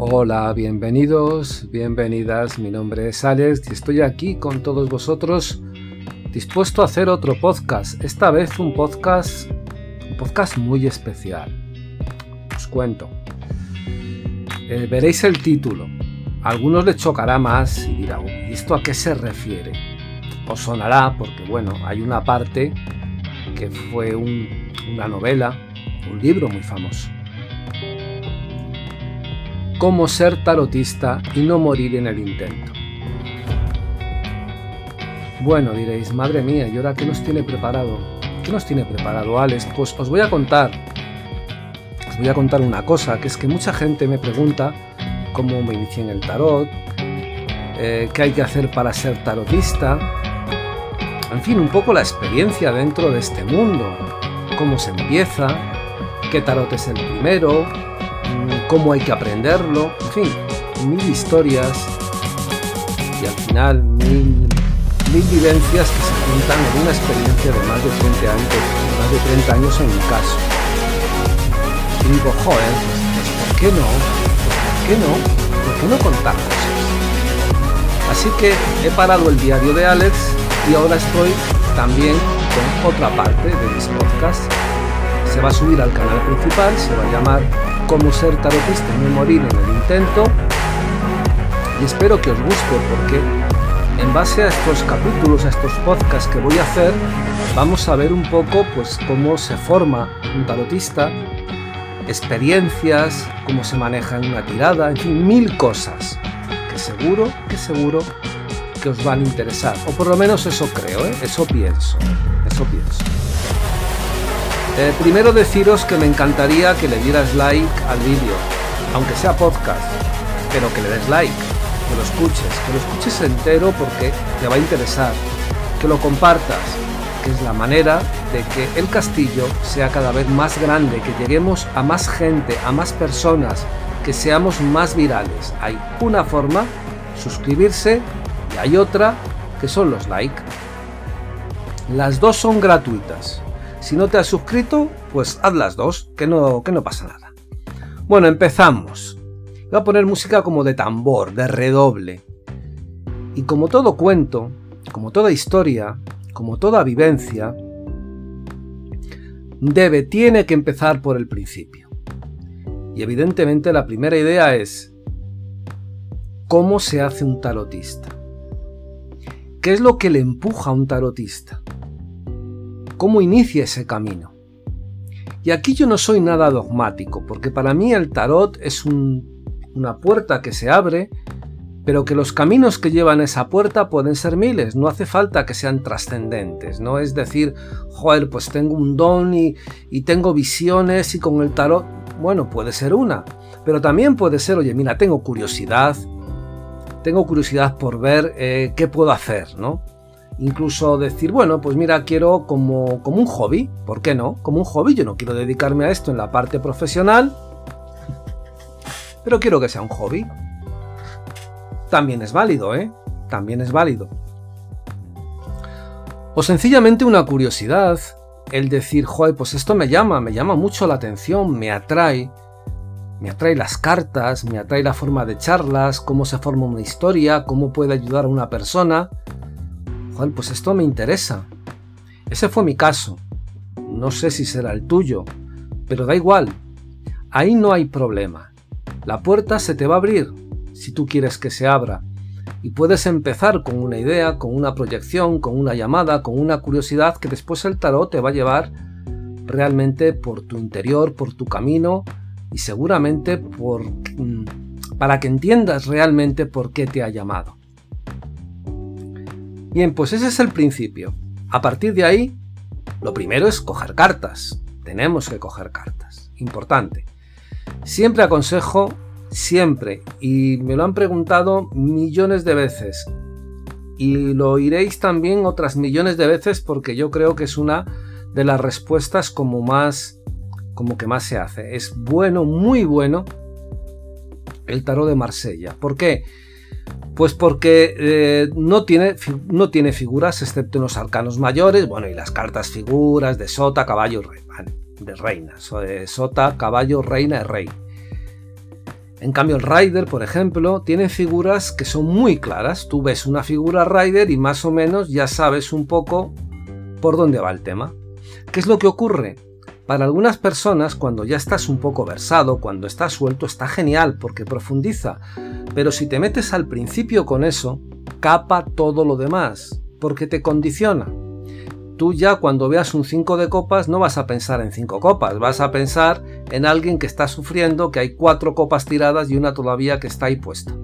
Hola, bienvenidos, bienvenidas. Mi nombre es Alex y estoy aquí con todos vosotros dispuesto a hacer otro podcast. Esta vez un podcast, un podcast muy especial. Os cuento. Eh, veréis el título. A algunos les chocará más y dirán, ¿y esto a qué se refiere? Os sonará porque, bueno, hay una parte que fue una novela, un libro muy famoso cómo ser tarotista y no morir en el intento. Bueno, diréis, madre mía, ¿y ahora qué nos tiene preparado? ¿Qué nos tiene preparado Alex? Pues os voy a contar, os voy a contar una cosa, que es que mucha gente me pregunta cómo me inicié en el tarot, eh, qué hay que hacer para ser tarotista, en fin, un poco la experiencia dentro de este mundo, cómo se empieza, qué tarot es el primero, cómo hay que aprenderlo, en fin, mil historias y al final mil, mil vivencias que se juntan en una experiencia de más de 30 años, más de 30 años en mi caso. Y digo, joder, ¿por qué no? ¿Por qué no? ¿Por qué no contar? Así que he parado el diario de Alex y ahora estoy también con otra parte de mis podcasts. Se va a subir al canal principal, se va a llamar cómo ser tarotista y no morir en el intento. Y espero que os guste porque en base a estos capítulos, a estos podcasts que voy a hacer, vamos a ver un poco pues cómo se forma un tarotista, experiencias, cómo se maneja en una tirada, en fin, mil cosas que seguro, que seguro que os van a interesar. O por lo menos eso creo, ¿eh? eso pienso, eso pienso. Eh, primero deciros que me encantaría que le dieras like al vídeo, aunque sea podcast, pero que le des like, que lo escuches, que lo escuches entero porque te va a interesar, que lo compartas, que es la manera de que el castillo sea cada vez más grande, que lleguemos a más gente, a más personas, que seamos más virales. Hay una forma, suscribirse, y hay otra, que son los like. Las dos son gratuitas. Si no te has suscrito, pues haz las dos, que no, que no pasa nada. Bueno, empezamos. Voy a poner música como de tambor, de redoble. Y como todo cuento, como toda historia, como toda vivencia, debe, tiene que empezar por el principio. Y evidentemente la primera idea es, ¿cómo se hace un tarotista? ¿Qué es lo que le empuja a un tarotista? Cómo inicia ese camino. Y aquí yo no soy nada dogmático, porque para mí el tarot es una puerta que se abre, pero que los caminos que llevan esa puerta pueden ser miles, no hace falta que sean trascendentes, no es decir, joder, pues tengo un don y, tengo visiones y con el tarot, bueno, puede ser una, pero también puede ser, oye, mira, tengo curiosidad, tengo curiosidad por ver eh, qué puedo hacer, ¿no? Incluso decir, bueno, pues mira, quiero como, como un hobby, ¿por qué no? Como un hobby, yo no quiero dedicarme a esto en la parte profesional, pero quiero que sea un hobby. También es válido, ¿eh? También es válido. O sencillamente una curiosidad, el decir, joder, pues esto me llama, me llama mucho la atención, me atrae, me atrae las cartas, me atrae la forma de charlas, cómo se forma una historia, cómo puede ayudar a una persona pues esto me interesa. Ese fue mi caso. No sé si será el tuyo, pero da igual. Ahí no hay problema. La puerta se te va a abrir si tú quieres que se abra. Y puedes empezar con una idea, con una proyección, con una llamada, con una curiosidad que después el tarot te va a llevar realmente por tu interior, por tu camino y seguramente por mm, para que entiendas realmente por qué te ha llamado. Bien, pues ese es el principio. A partir de ahí, lo primero es coger cartas. Tenemos que coger cartas. Importante. Siempre aconsejo, siempre, y me lo han preguntado millones de veces, y lo oiréis también otras millones de veces porque yo creo que es una de las respuestas como más como que más se hace. Es bueno, muy bueno el tarot de Marsella. ¿Por qué? Pues porque eh, no, tiene, no tiene figuras excepto en los arcanos mayores, bueno, y las cartas figuras de sota, caballo, rey, de reina, sota, caballo, reina y rey. En cambio, el Rider, por ejemplo, tiene figuras que son muy claras. Tú ves una figura Rider y más o menos ya sabes un poco por dónde va el tema. ¿Qué es lo que ocurre? Para algunas personas, cuando ya estás un poco versado, cuando estás suelto, está genial porque profundiza. Pero si te metes al principio con eso, capa todo lo demás, porque te condiciona. Tú ya cuando veas un 5 de copas no vas a pensar en 5 copas, vas a pensar en alguien que está sufriendo, que hay 4 copas tiradas y una todavía que está ahí puesta.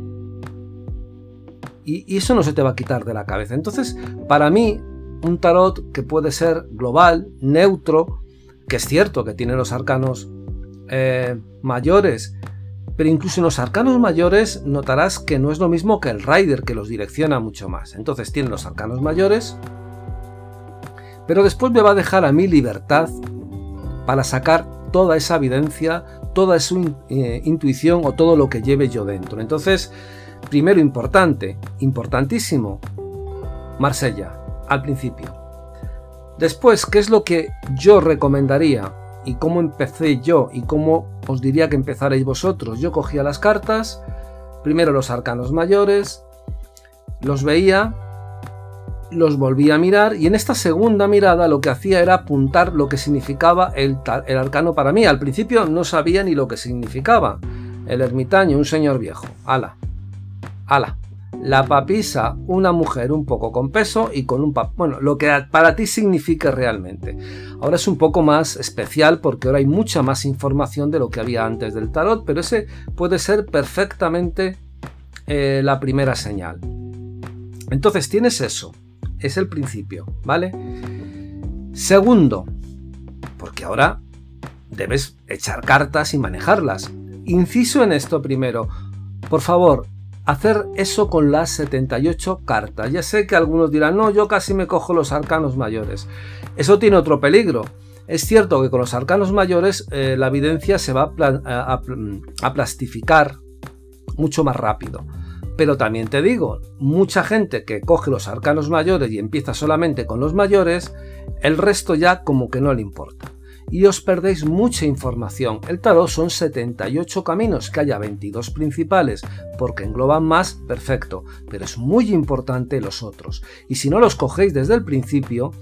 Y, y eso no se te va a quitar de la cabeza. Entonces, para mí, un tarot que puede ser global, neutro, que es cierto que tiene los arcanos eh, mayores, pero incluso en los arcanos mayores notarás que no es lo mismo que el Rider, que los direcciona mucho más. Entonces tiene los arcanos mayores, pero después me va a dejar a mi libertad para sacar toda esa evidencia, toda su eh, intuición o todo lo que lleve yo dentro. Entonces, primero importante, importantísimo, Marsella, al principio. Después, ¿qué es lo que yo recomendaría? Y cómo empecé yo y cómo os diría que empezaréis vosotros. Yo cogía las cartas, primero los arcanos mayores, los veía, los volvía a mirar y en esta segunda mirada lo que hacía era apuntar lo que significaba el, el arcano para mí. Al principio no sabía ni lo que significaba. El ermitaño, un señor viejo. Ala. Ala la papisa, una mujer un poco con peso y con un bueno, lo que para ti significa realmente. Ahora es un poco más especial porque ahora hay mucha más información de lo que había antes del tarot, pero ese puede ser perfectamente eh, la primera señal. Entonces tienes eso, es el principio, ¿vale? Segundo, porque ahora debes echar cartas y manejarlas. Inciso en esto primero. Por favor, hacer eso con las 78 cartas. Ya sé que algunos dirán, no, yo casi me cojo los arcanos mayores. Eso tiene otro peligro. Es cierto que con los arcanos mayores eh, la evidencia se va a, a plastificar mucho más rápido. Pero también te digo, mucha gente que coge los arcanos mayores y empieza solamente con los mayores, el resto ya como que no le importa y os perdéis mucha información. El tarot son 78 caminos, que haya 22 principales, porque engloban más, perfecto, pero es muy importante los otros. Y si no los cogéis desde el principio,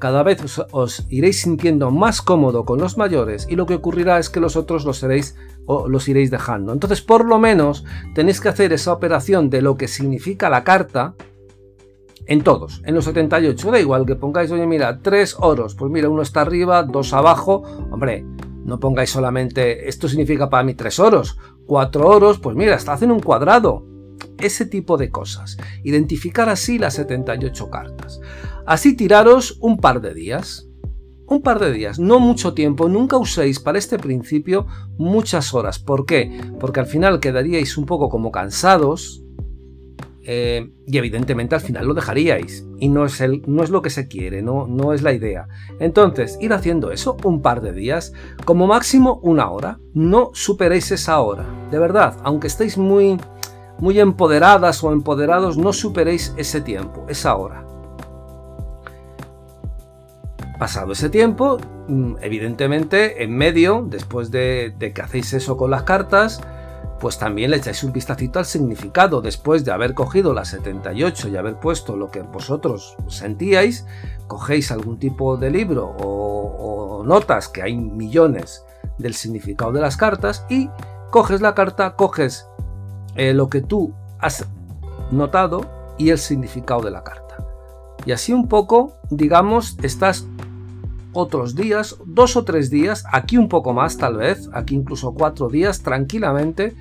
cada vez os, iréis sintiendo más cómodo con los mayores y lo que ocurrirá es que los otros los, seréis, o los iréis dejando. Entonces, por lo menos, tenéis que hacer esa operación de lo que significa la carta, en todos, en los 78, da igual que pongáis, oye, mira, tres oros, pues mira, uno está arriba, dos abajo, hombre, no pongáis solamente, esto significa para mí tres oros, cuatro oros, pues mira, está haciendo un cuadrado, ese tipo de cosas, identificar así las 78 cartas. Así tiraros un par de días, un par de días, no mucho tiempo, nunca uséis para este principio muchas horas. ¿Por qué? Porque al final quedaríais un poco como cansados, eh, y evidentemente al final lo dejaríais. Y no es, el, no es lo que se quiere, no, no es la idea. Entonces, ir haciendo eso un par de días, como máximo una hora. No superéis esa hora. De verdad, aunque estéis muy, muy empoderadas o empoderados, no superéis ese tiempo, esa hora. Pasado ese tiempo, mm, evidentemente, en medio, después de, de que hacéis eso con las cartas, pues también le echáis un vistacito al significado después de haber cogido las 78 y haber puesto lo que vosotros sentíais, cogéis algún tipo de libro o, notas, que hay millones del significado de las cartas, y coges la carta, coges eh, lo que tú has notado y el significado de la carta. Y así un poco, digamos, estás otros días, dos o tres días, aquí un poco más tal vez, aquí incluso cuatro días tranquilamente,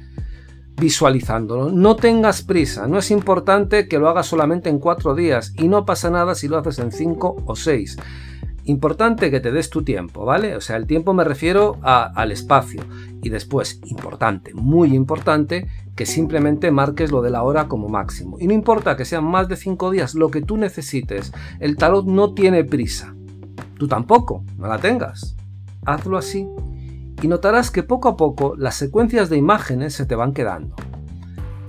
visualizándolo. No tengas prisa, no es importante que lo hagas solamente en cuatro días y no pasa nada si lo haces en cinco o seis. Importante que te des tu tiempo, ¿vale? O sea, el tiempo me refiero al espacio. Y después, importante, muy importante, que simplemente marques lo de la hora como máximo. Y no importa que sean más de cinco días, lo que tú necesites. El tarot no tiene prisa. Tú tampoco, no la tengas. Hazlo así y notarás que poco a poco las secuencias de imágenes se te van quedando.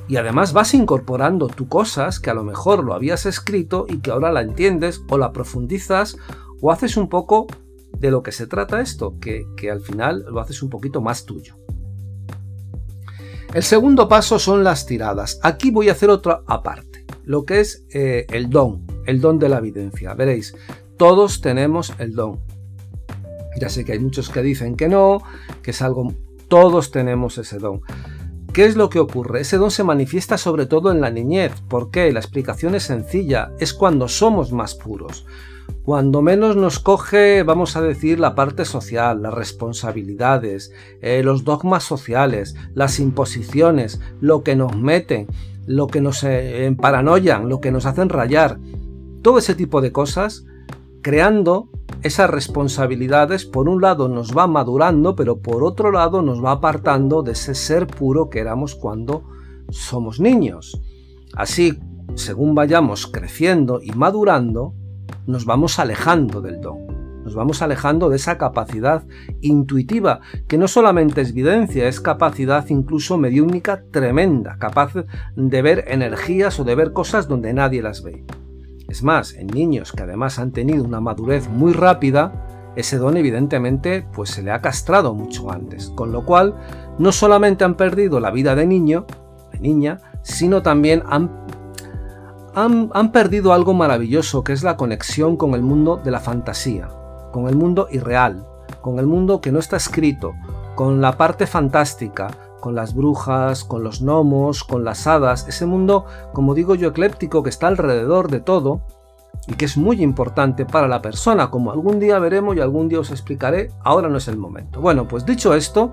Y además vas incorporando tú cosas que a lo mejor lo habías escrito y que ahora la entiendes o la profundizas o haces un poco de lo que se trata esto, que, que al final lo haces un poquito más tuyo. El segundo paso son las tiradas. Aquí voy a hacer otra aparte, lo que es eh, el don, el don de la evidencia. Veréis, todos tenemos el don. Ya sé que hay muchos que dicen que no, que es algo... Todos tenemos ese don. ¿Qué es lo que ocurre? Ese don se manifiesta sobre todo en la niñez. ¿Por qué? La explicación es sencilla. Es cuando somos más puros. Cuando menos nos coge, vamos a decir, la parte social, las responsabilidades, eh, los dogmas sociales, las imposiciones, lo que nos meten, lo que nos eh, lo que nos hacen rayar, todo ese tipo de cosas, creando esas responsabilidades, por un lado nos va madurando, pero por otro lado nos va apartando de ese ser puro que éramos cuando somos niños. Así, según vayamos creciendo y madurando, nos vamos alejando del don, nos vamos alejando de esa capacidad intuitiva, que no solamente es evidencia, es capacidad incluso mediúnica tremenda, capaz de ver energías o de ver cosas donde nadie las ve. Es más, en niños que además han tenido una madurez muy rápida, ese don evidentemente pues se le ha castrado mucho antes, con lo cual no solamente han perdido la vida de niño, de niña, sino también han han, perdido algo maravilloso que es la conexión con el mundo de la fantasía, con el mundo irreal, con el mundo que no está escrito, con la parte fantástica, con las brujas, con los gnomos, con las hadas, ese mundo, como digo yo, ecléptico que está alrededor de todo y que es muy importante para la persona, como algún día veremos y algún día os explicaré, ahora no es el momento. Bueno, pues dicho esto,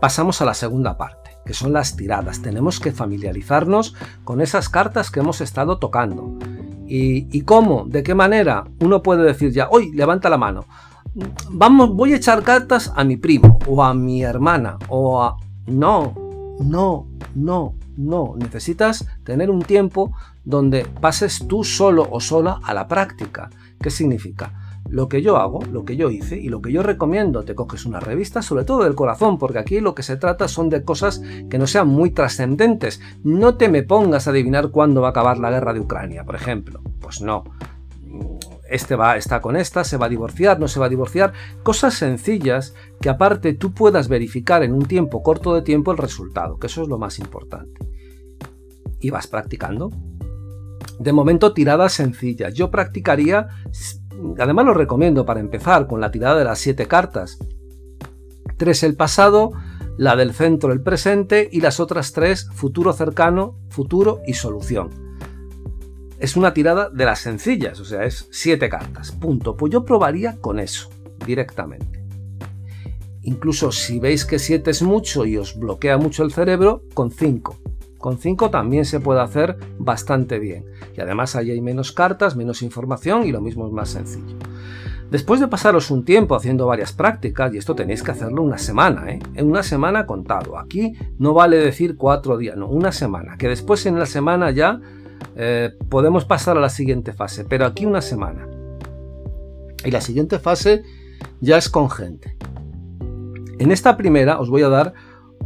pasamos a la segunda parte que son las tiradas. Tenemos que familiarizarnos con esas cartas que hemos estado tocando. ¿Y, cómo? ¿De qué manera? Uno puede decir ya, hoy levanta la mano. Vamos, voy a echar cartas a mi primo o a mi hermana o a... No, no, no, no. Necesitas tener un tiempo donde pases tú solo o sola a la práctica. ¿Qué significa? lo que yo hago, lo que yo hice y lo que yo recomiendo. Te coges una revista, sobre todo del corazón, porque aquí lo que se trata son de cosas que no sean muy trascendentes. No te me pongas a adivinar cuándo va a acabar la guerra de Ucrania, por ejemplo. Pues no. Este va, está con esta, se va a divorciar, no se va a divorciar. Cosas sencillas que aparte tú puedas verificar en un tiempo corto de tiempo el resultado, que eso es lo más importante. Y vas practicando. De momento tiradas sencillas. Yo practicaría Además lo recomiendo para empezar con la tirada de las siete cartas. Tres el pasado, la del centro el presente y las otras tres futuro cercano, futuro y solución. Es una tirada de las sencillas, o sea, es siete cartas. Punto. Pues yo probaría con eso directamente. Incluso si veis que siete es mucho y os bloquea mucho el cerebro, con cinco. Con 5 también se puede hacer bastante bien. Y además ahí hay menos cartas, menos información y lo mismo es más sencillo. Después de pasaros un tiempo haciendo varias prácticas, y esto tenéis que hacerlo una semana, ¿eh? en una semana contado. Aquí no vale decir cuatro días, no, una semana. Que después en la semana ya eh, podemos pasar a la siguiente fase, pero aquí una semana. Y la siguiente fase ya es con gente. En esta primera os voy a dar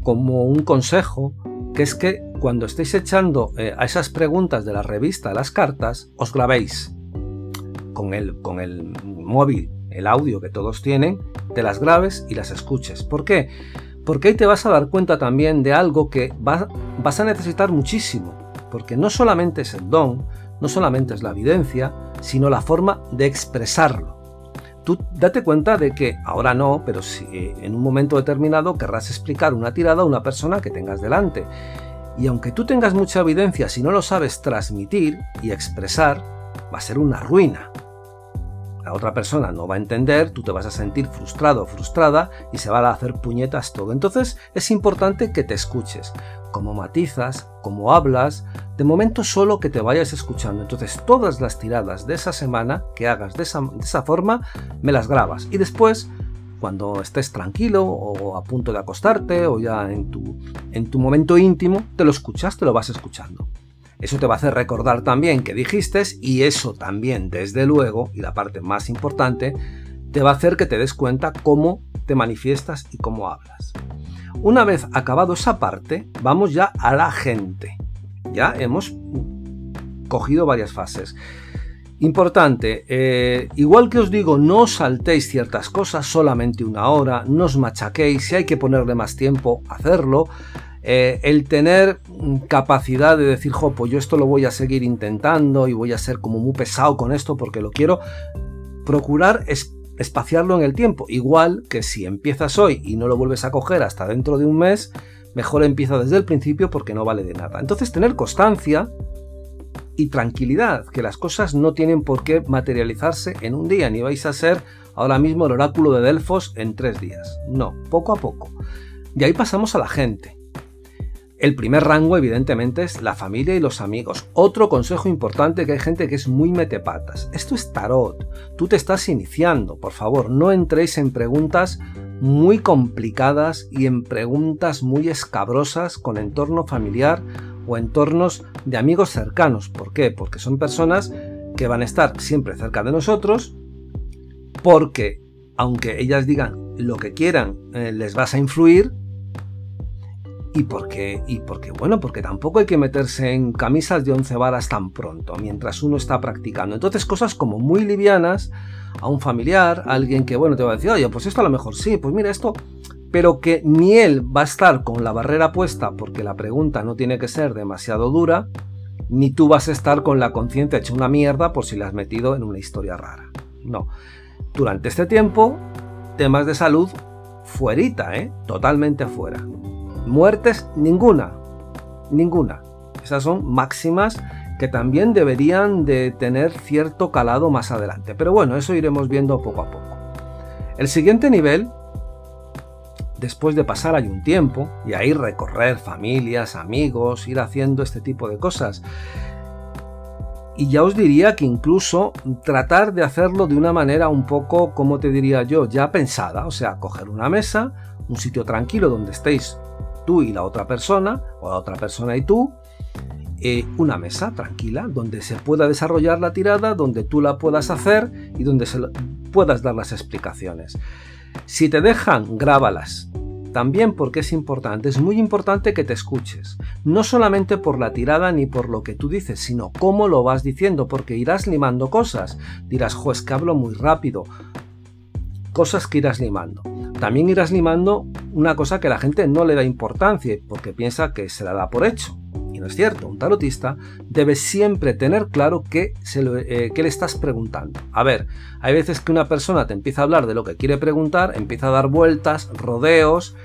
como un consejo, que es que cuando estéis echando eh, a esas preguntas de la revista las cartas, os grabéis con el, con el móvil, el audio que todos tienen, te las grabes y las escuches. ¿Por qué? Porque ahí te vas a dar cuenta también de algo que vas a necesitar muchísimo, porque no solamente es el don, no solamente es la evidencia, sino la forma de expresarlo. Tú date cuenta de que ahora no, pero si eh, en un momento determinado querrás explicar una tirada a una persona que tengas delante. Y aunque tú tengas mucha evidencia, si no lo sabes transmitir y expresar, va a ser una ruina. La otra persona no va a entender, tú te vas a sentir frustrado o frustrada y se va a hacer puñetas todo. Entonces es importante que te escuches, cómo matizas, cómo hablas, de momento solo que te vayas escuchando. Entonces todas las tiradas de esa semana que hagas de esa, de esa forma, me las grabas y después cuando estés tranquilo o a punto de acostarte o ya en tu, en tu momento íntimo, te lo escuchas, te lo vas escuchando. Eso te va a hacer recordar también que dijiste y eso también, desde luego, y la parte más importante, te va a hacer que te des cuenta cómo te manifiestas y cómo hablas. Una vez acabado esa parte, vamos ya a la gente. Ya hemos cogido varias fases. Importante, eh, igual que os digo, no saltéis ciertas cosas solamente una hora, no os machaquéis, si hay que ponerle más tiempo, hacerlo. Eh, el tener capacidad de decir, jo, pues yo esto lo voy a seguir intentando y voy a ser como muy pesado con esto porque lo quiero, procurar espaciarlo en el tiempo. Igual que si empiezas hoy y no lo vuelves a coger hasta dentro de un mes, mejor empieza desde el principio porque no vale de nada. Entonces tener constancia y tranquilidad, que las cosas no tienen por qué materializarse en un día, ni vais a ser ahora mismo el oráculo de Delfos en tres días. No, poco a poco. De ahí pasamos a la gente. El primer rango, evidentemente, es la familia y los amigos. Otro consejo importante que hay gente que es muy metepatas. Esto es tarot. Tú te estás iniciando. Por favor, no entréis en preguntas muy complicadas y en preguntas muy escabrosas con entorno familiar o entornos de amigos cercanos. ¿Por qué? Porque son personas que van a estar siempre cerca de nosotros, porque aunque ellas digan lo que quieran, eh, les vas a influir. Y porque, y porque, bueno, porque tampoco hay que meterse en camisas de once varas tan pronto, mientras uno está practicando. Entonces, cosas como muy livianas, a un familiar, a alguien que, bueno, te va a decir, oye, pues esto a lo mejor sí, pues mira, esto pero que ni él va a estar con la barrera puesta porque la pregunta no tiene que ser demasiado dura, ni tú vas a estar con la conciencia hecha una mierda por si la has metido en una historia rara. No. Durante este tiempo, temas de salud fuerita, ¿eh? Totalmente fuera. Muertes, ninguna. Ninguna. Esas son máximas que también deberían de tener cierto calado más adelante. Pero bueno, eso iremos viendo poco a poco. El siguiente nivel después de pasar ahí un tiempo y ahí recorrer familias, amigos, ir haciendo este tipo de cosas. Y ya os diría que incluso tratar de hacerlo de una manera un poco, como te diría yo, ya pensada. O sea, coger una mesa, un sitio tranquilo donde estéis tú y la otra persona, o la otra persona y tú, eh, una mesa tranquila donde se pueda desarrollar la tirada, donde tú la puedas hacer y donde se puedas dar las explicaciones. Si te dejan, grábalas. También porque es importante, es muy importante que te escuches. No solamente por la tirada ni por lo que tú dices, sino cómo lo vas diciendo, porque irás limando cosas. Dirás, jo, es que hablo muy rápido. Cosas que irás limando. También irás limando una cosa que la gente no le da importancia, porque piensa que se la da por hecho y no es cierto, un tarotista debe siempre tener claro qué, eh, le estás preguntando. A ver, hay veces que una persona te empieza a hablar de lo que quiere preguntar, empieza a dar vueltas, rodeos,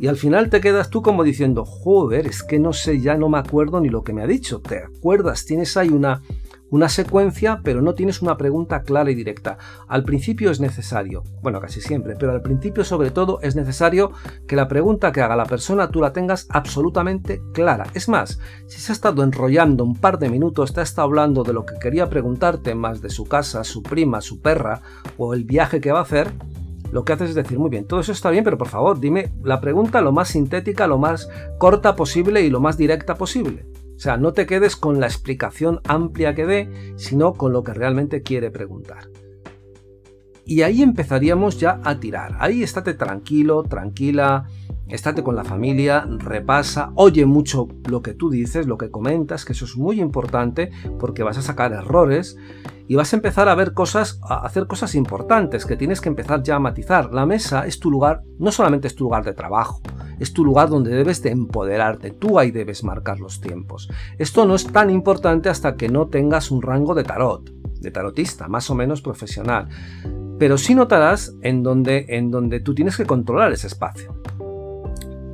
y al final te quedas tú como diciendo, joder, es que no sé, ya no me acuerdo ni lo que me ha dicho. ¿Te acuerdas? Tienes ahí una, una secuencia, pero no tienes una pregunta clara y directa. Al principio es necesario, bueno, casi siempre, pero al principio sobre todo es necesario que la pregunta que haga la persona tú la tengas absolutamente clara. Es más, si se ha estado enrollando un par de minutos, te ha estado hablando de lo que quería preguntarte, más de su casa, su prima, su perra o el viaje que va a hacer, lo que haces es decir, muy bien, todo eso está bien, pero por favor, dime la pregunta lo más sintética, lo más corta posible y lo más directa posible. O sea, no te quedes con la explicación amplia que dé, sino con lo que realmente quiere preguntar. Y ahí empezaríamos ya a tirar. Ahí estate tranquilo, tranquila, estate con la familia, repasa, oye mucho lo que tú dices, lo que comentas, que eso es muy importante porque vas a sacar errores y vas a empezar a ver cosas, a hacer cosas importantes que tienes que empezar ya a matizar. La mesa es tu lugar, no solamente es tu lugar de trabajo, es tu lugar donde debes de empoderarte, tú ahí debes marcar los tiempos. Esto no es tan importante hasta que no tengas un rango de tarot, de tarotista, más o menos profesional. Pero sí notarás en donde, en donde tú tienes que controlar ese espacio.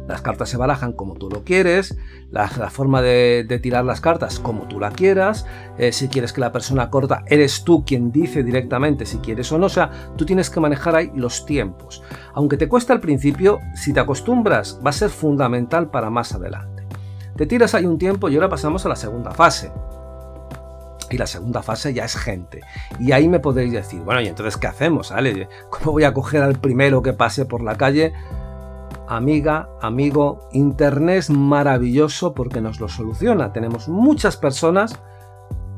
Las cartas se barajan como tú lo quieres, la, forma de, tirar las cartas como tú la quieras, eh, si quieres que la persona corta, eres tú quien dice directamente si quieres o no, o sea, tú tienes que manejar ahí los tiempos. Aunque te cuesta al principio, si te acostumbras va a ser fundamental para más adelante. Te tiras ahí un tiempo y ahora pasamos a la segunda fase. Y la segunda fase ya es gente. Y ahí me podéis decir, bueno, ¿y entonces qué hacemos? Ale? ¿Cómo voy a coger al primero que pase por la calle? Amiga, amigo, Internet es maravilloso porque nos lo soluciona. Tenemos muchas personas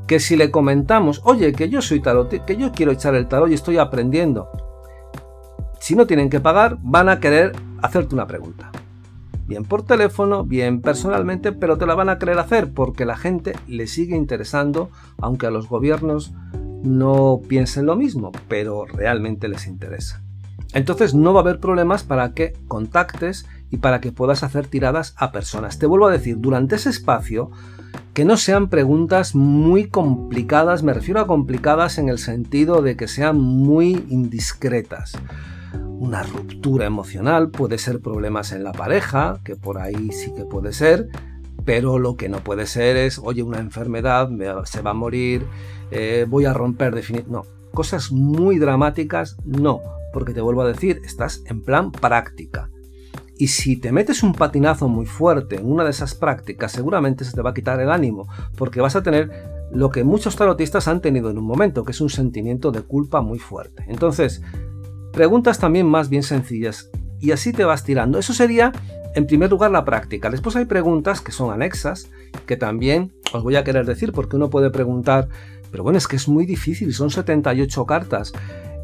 que si le comentamos, oye, que yo soy tarot, que yo quiero echar el tarot y estoy aprendiendo, si no tienen que pagar, van a querer hacerte una pregunta. Bien por teléfono, bien personalmente, pero te la van a querer hacer porque la gente le sigue interesando, aunque a los gobiernos no piensen lo mismo, pero realmente les interesa. Entonces no va a haber problemas para que contactes y para que puedas hacer tiradas a personas. Te vuelvo a decir, durante ese espacio, que no sean preguntas muy complicadas, me refiero a complicadas en el sentido de que sean muy indiscretas. Una ruptura emocional puede ser problemas en la pareja, que por ahí sí que puede ser, pero lo que no puede ser es, oye, una enfermedad, se va a morir, eh, voy a romper definitivamente. No, cosas muy dramáticas, no, porque te vuelvo a decir, estás en plan práctica. Y si te metes un patinazo muy fuerte en una de esas prácticas, seguramente se te va a quitar el ánimo, porque vas a tener lo que muchos tarotistas han tenido en un momento, que es un sentimiento de culpa muy fuerte. Entonces, preguntas también más bien sencillas, y así te vas tirando. Eso sería, en primer lugar, la práctica. Después hay preguntas que son anexas, que también os voy a querer decir, porque uno puede preguntar, pero bueno, es que es muy difícil, son 78 cartas.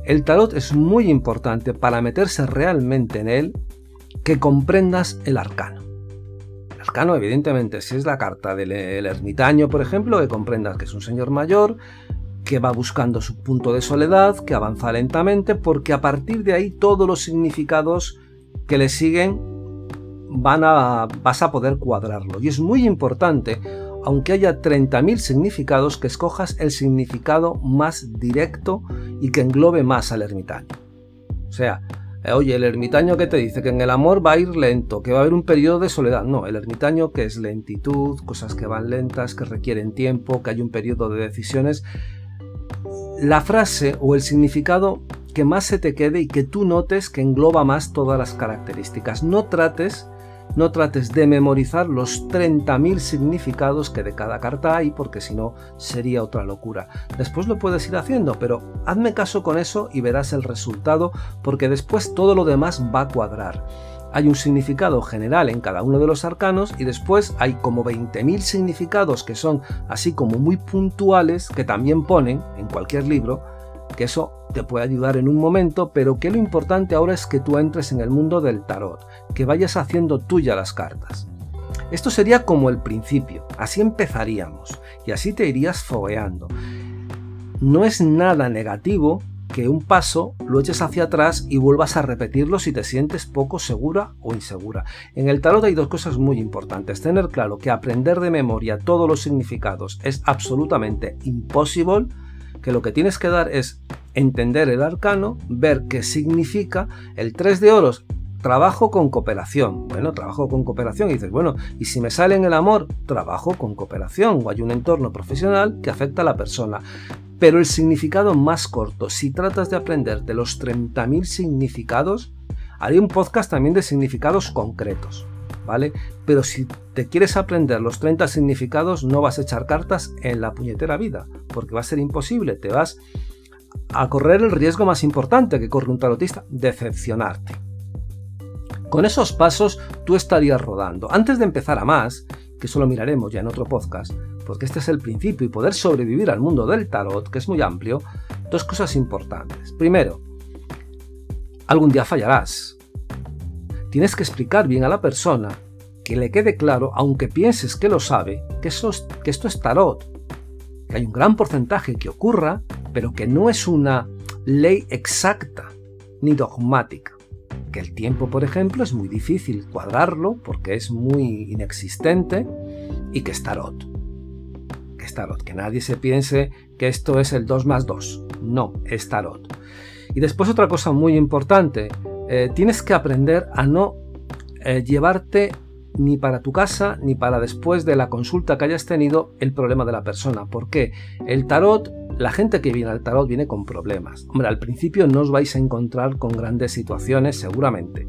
El tarot es muy importante para meterse realmente en él que comprendas el arcano. El arcano, evidentemente, si es la carta del ermitaño, por ejemplo, que comprendas que es un señor mayor, que va buscando su punto de soledad, que avanza lentamente, porque a partir de ahí todos los significados que le siguen van a, vas a poder cuadrarlo. Y es muy importante, aunque haya 30.000 significados, que escojas el significado más directo y que englobe más al ermitaño. O sea, eh, oye, el ermitaño que te dice que en el amor va a ir lento, que va a haber un periodo de soledad. No, el ermitaño que es lentitud, cosas que van lentas, que requieren tiempo, que hay un periodo de decisiones. La frase o el significado que más se te quede y que tú notes que engloba más todas las características. No trates no trates de memorizar los 30.000 significados que de cada carta hay, porque si no sería otra locura. Después lo puedes ir haciendo, pero hazme caso con eso y verás el resultado, porque después todo lo demás va a cuadrar. Hay un significado general en cada uno de los arcanos y después hay como 20.000 significados que son así como muy puntuales que también ponen en cualquier libro que eso te puede ayudar en un momento, pero que lo importante ahora es que tú entres en el mundo del tarot, que vayas haciendo tuya las cartas. Esto sería como el principio, así empezaríamos y así te irías fogueando. No es nada negativo que un paso lo eches hacia atrás y vuelvas a repetirlo si te sientes poco segura o insegura. En el tarot hay dos cosas muy importantes. Tener claro que aprender de memoria todos los significados es absolutamente imposible que lo que tienes que dar es entender el arcano, ver qué significa el 3 de oros. Trabajo con cooperación. Bueno, trabajo con cooperación y dices, bueno, y si me sale en el amor, trabajo con cooperación o hay un entorno profesional que afecta a la persona. Pero el significado más corto, si tratas de aprenderte los 30.000 significados, haré un podcast también de significados concretos. ¿Vale? Pero si te quieres aprender los 30 significados, no vas a echar cartas en la puñetera vida, porque va a ser imposible, te vas a correr el riesgo más importante que corre un tarotista, decepcionarte. Con esos pasos tú estarías rodando. Antes de empezar a más, que eso lo miraremos ya en otro podcast, porque este es el principio y poder sobrevivir al mundo del tarot, que es muy amplio, dos cosas importantes. Primero, algún día fallarás, Tienes que explicar bien a la persona que le quede claro, aunque pienses que lo sabe, que, esto es tarot, que hay un gran porcentaje que ocurra, pero que no es una ley exacta ni dogmática. Que el tiempo, por ejemplo, es muy difícil cuadrarlo porque es muy inexistente y que es tarot. Que es tarot, que nadie se piense que esto es el 2 más 2. No, es tarot. Y después otra cosa muy importante, eh, tienes que aprender a no eh, llevarte ni para tu casa ni para después de la consulta que hayas tenido el problema de la persona. ¿Por qué? El tarot, la gente que viene al tarot viene con problemas. Hombre, al principio no os vais a encontrar con grandes situaciones seguramente.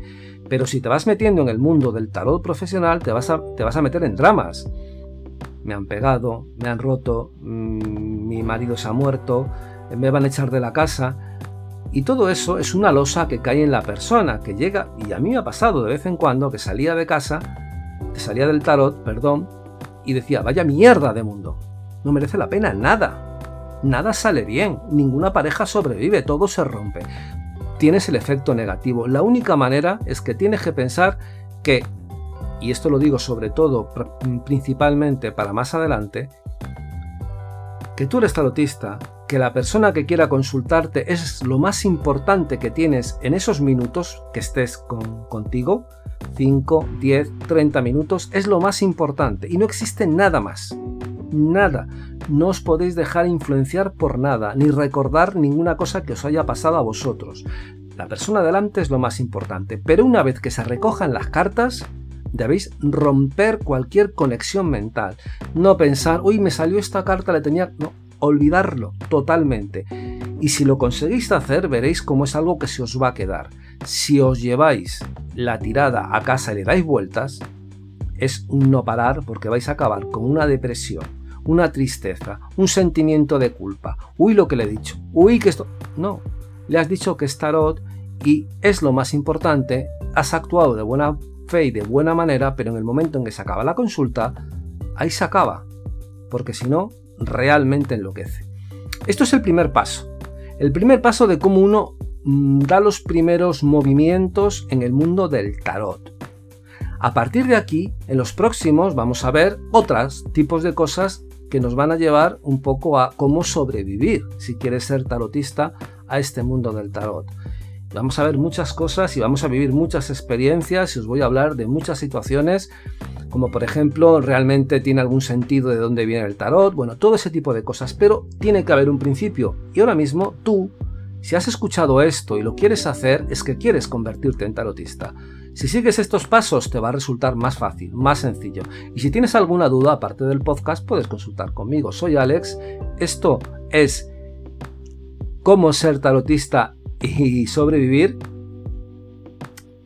Pero si te vas metiendo en el mundo del tarot profesional, te vas a, te vas a meter en dramas. Me han pegado, me han roto, mm, mi marido se ha muerto, me van a echar de la casa. Y todo eso es una losa que cae en la persona, que llega, y a mí me ha pasado de vez en cuando que salía de casa, que salía del tarot, perdón, y decía, vaya mierda de mundo, no merece la pena nada, nada sale bien, ninguna pareja sobrevive, todo se rompe. Tienes el efecto negativo. La única manera es que tienes que pensar que, y esto lo digo sobre todo, principalmente para más adelante, que tú eres tarotista, que la persona que quiera consultarte es lo más importante que tienes en esos minutos que estés contigo, 5, 10, 30 minutos, es lo más importante y no existe nada más. Nada. No os podéis dejar influenciar por nada, ni recordar ninguna cosa que os haya pasado a vosotros. La persona delante es lo más importante, pero una vez que se recojan las cartas, debéis romper cualquier conexión mental. No pensar, uy, me salió esta carta, le tenía... olvidarlo totalmente. Y si lo conseguís hacer, veréis cómo es algo que se os va a quedar. Si os lleváis la tirada a casa y le dais vueltas, es un no parar porque vais a acabar con una depresión, una tristeza, un sentimiento de culpa. Uy, lo que le he dicho. Uy, que esto... No, le has dicho que es tarot y es lo más importante. Has actuado de buena fe y de buena manera, pero en el momento en que se acaba la consulta, ahí se acaba. Porque si no, realmente enloquece. Esto es el primer paso. El primer paso de cómo uno mm, da los primeros movimientos en el mundo del tarot. A partir de aquí, en los próximos vamos a ver otros tipos de cosas que nos van a llevar un poco a cómo sobrevivir, si quieres ser tarotista, a este mundo del tarot. Vamos a ver muchas cosas y vamos a vivir muchas experiencias y os voy a hablar de muchas situaciones como por ejemplo realmente tiene algún sentido de dónde viene el tarot, bueno, todo ese tipo de cosas, pero tiene que haber un principio. Y ahora mismo tú, si has escuchado esto y lo quieres hacer, es que quieres convertirte en tarotista. Si sigues estos pasos te va a resultar más fácil, más sencillo. Y si tienes alguna duda aparte del podcast, puedes consultar conmigo. Soy Alex, esto es cómo ser tarotista y sobrevivir.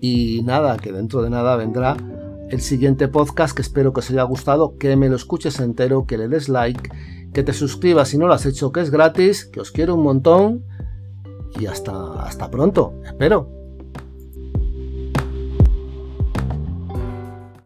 Y nada, que dentro de nada vendrá el siguiente podcast que espero que os haya gustado, que me lo escuches entero, que le des like, que te suscribas si no lo has hecho, que es gratis, que os quiero un montón y hasta, hasta pronto, espero.